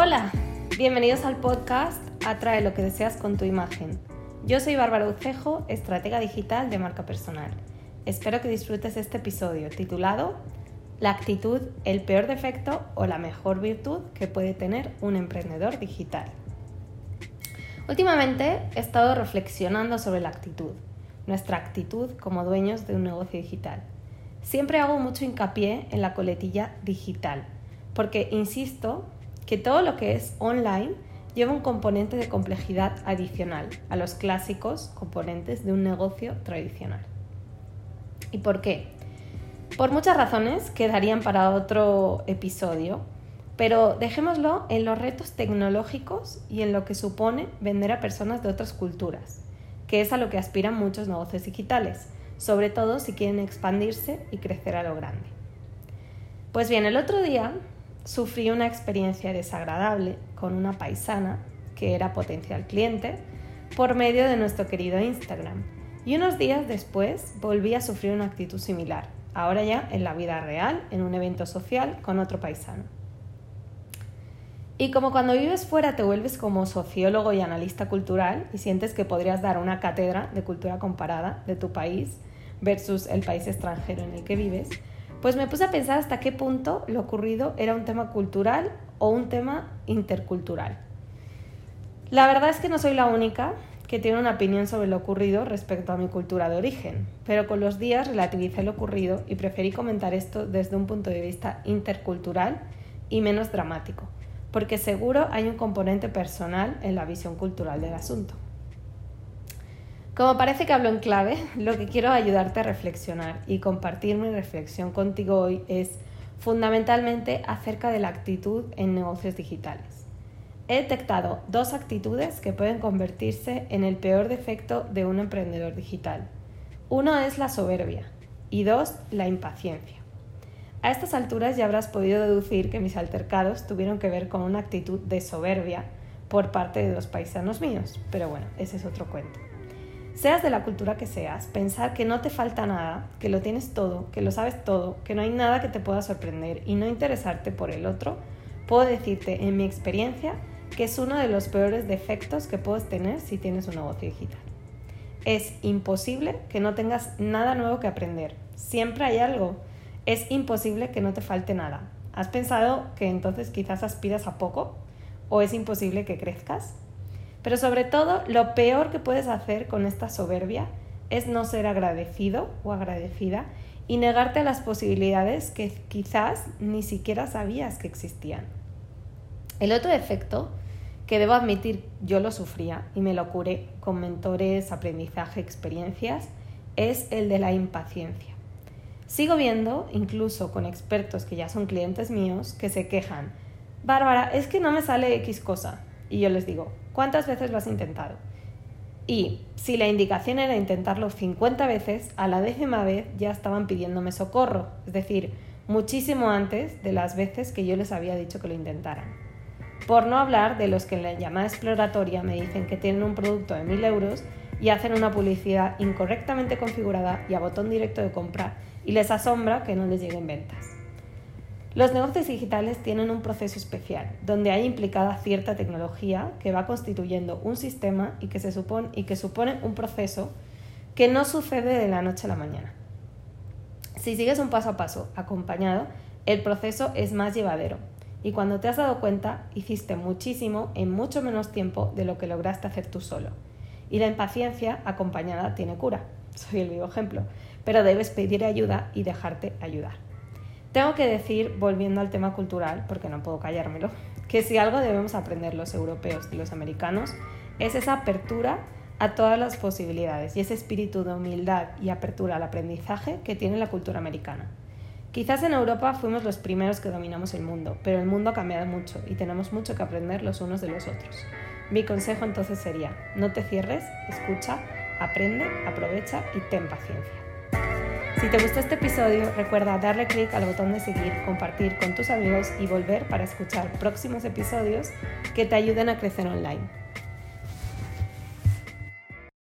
Hola, bienvenidos al podcast Atrae lo que deseas con tu imagen. Yo soy Bárbara Ucejo, estratega digital de marca personal. Espero que disfrutes este episodio titulado La actitud, el peor defecto o la mejor virtud que puede tener un emprendedor digital. Últimamente he estado reflexionando sobre la actitud, nuestra actitud como dueños de un negocio digital. Siempre hago mucho hincapié en la coletilla digital, porque insisto que todo lo que es online lleva un componente de complejidad adicional a los clásicos componentes de un negocio tradicional. ¿Y por qué? Por muchas razones que darían para otro episodio, pero dejémoslo en los retos tecnológicos y en lo que supone vender a personas de otras culturas, que es a lo que aspiran muchos negocios digitales, sobre todo si quieren expandirse y crecer a lo grande. Pues bien, el otro día sufrí una experiencia desagradable con una paisana que era potencial cliente por medio de nuestro querido Instagram. Y unos días después volví a sufrir una actitud similar, ahora ya en la vida real, en un evento social con otro paisano. Y como cuando vives fuera te vuelves como sociólogo y analista cultural y sientes que podrías dar una cátedra de cultura comparada de tu país versus el país extranjero en el que vives, pues me puse a pensar hasta qué punto lo ocurrido era un tema cultural o un tema intercultural. La verdad es que no soy la única que tiene una opinión sobre lo ocurrido respecto a mi cultura de origen, pero con los días relativicé lo ocurrido y preferí comentar esto desde un punto de vista intercultural y menos dramático, porque seguro hay un componente personal en la visión cultural del asunto. Como parece que hablo en clave, lo que quiero ayudarte a reflexionar y compartir mi reflexión contigo hoy es fundamentalmente acerca de la actitud en negocios digitales. He detectado dos actitudes que pueden convertirse en el peor defecto de un emprendedor digital. Uno es la soberbia y dos, la impaciencia. A estas alturas ya habrás podido deducir que mis altercados tuvieron que ver con una actitud de soberbia por parte de dos paisanos míos, pero bueno, ese es otro cuento. Seas de la cultura que seas, pensar que no te falta nada, que lo tienes todo, que lo sabes todo, que no hay nada que te pueda sorprender y no interesarte por el otro, puedo decirte en mi experiencia que es uno de los peores defectos que puedes tener si tienes un negocio digital. Es imposible que no tengas nada nuevo que aprender. Siempre hay algo. Es imposible que no te falte nada. ¿Has pensado que entonces quizás aspiras a poco? ¿O es imposible que crezcas? Pero sobre todo, lo peor que puedes hacer con esta soberbia es no ser agradecido o agradecida y negarte a las posibilidades que quizás ni siquiera sabías que existían. El otro efecto, que debo admitir yo lo sufría y me lo curé con mentores, aprendizaje, experiencias, es el de la impaciencia. Sigo viendo, incluso con expertos que ya son clientes míos, que se quejan, Bárbara, es que no me sale X cosa. Y yo les digo, ¿Cuántas veces lo has intentado? Y si la indicación era intentarlo 50 veces, a la décima vez ya estaban pidiéndome socorro, es decir, muchísimo antes de las veces que yo les había dicho que lo intentaran. Por no hablar de los que en la llamada exploratoria me dicen que tienen un producto de 1000 euros y hacen una publicidad incorrectamente configurada y a botón directo de compra y les asombra que no les lleguen ventas. Los negocios digitales tienen un proceso especial, donde hay implicada cierta tecnología que va constituyendo un sistema y que, se supone, y que supone un proceso que no sucede de la noche a la mañana. Si sigues un paso a paso acompañado, el proceso es más llevadero y cuando te has dado cuenta hiciste muchísimo en mucho menos tiempo de lo que lograste hacer tú solo. Y la impaciencia acompañada tiene cura, soy el vivo ejemplo, pero debes pedir ayuda y dejarte ayudar. Tengo que decir, volviendo al tema cultural, porque no puedo callármelo, que si algo debemos aprender los europeos y los americanos es esa apertura a todas las posibilidades y ese espíritu de humildad y apertura al aprendizaje que tiene la cultura americana. Quizás en Europa fuimos los primeros que dominamos el mundo, pero el mundo ha cambiado mucho y tenemos mucho que aprender los unos de los otros. Mi consejo entonces sería, no te cierres, escucha, aprende, aprovecha y ten paciencia. Si te gustó este episodio, recuerda darle clic al botón de seguir, compartir con tus amigos y volver para escuchar próximos episodios que te ayuden a crecer online.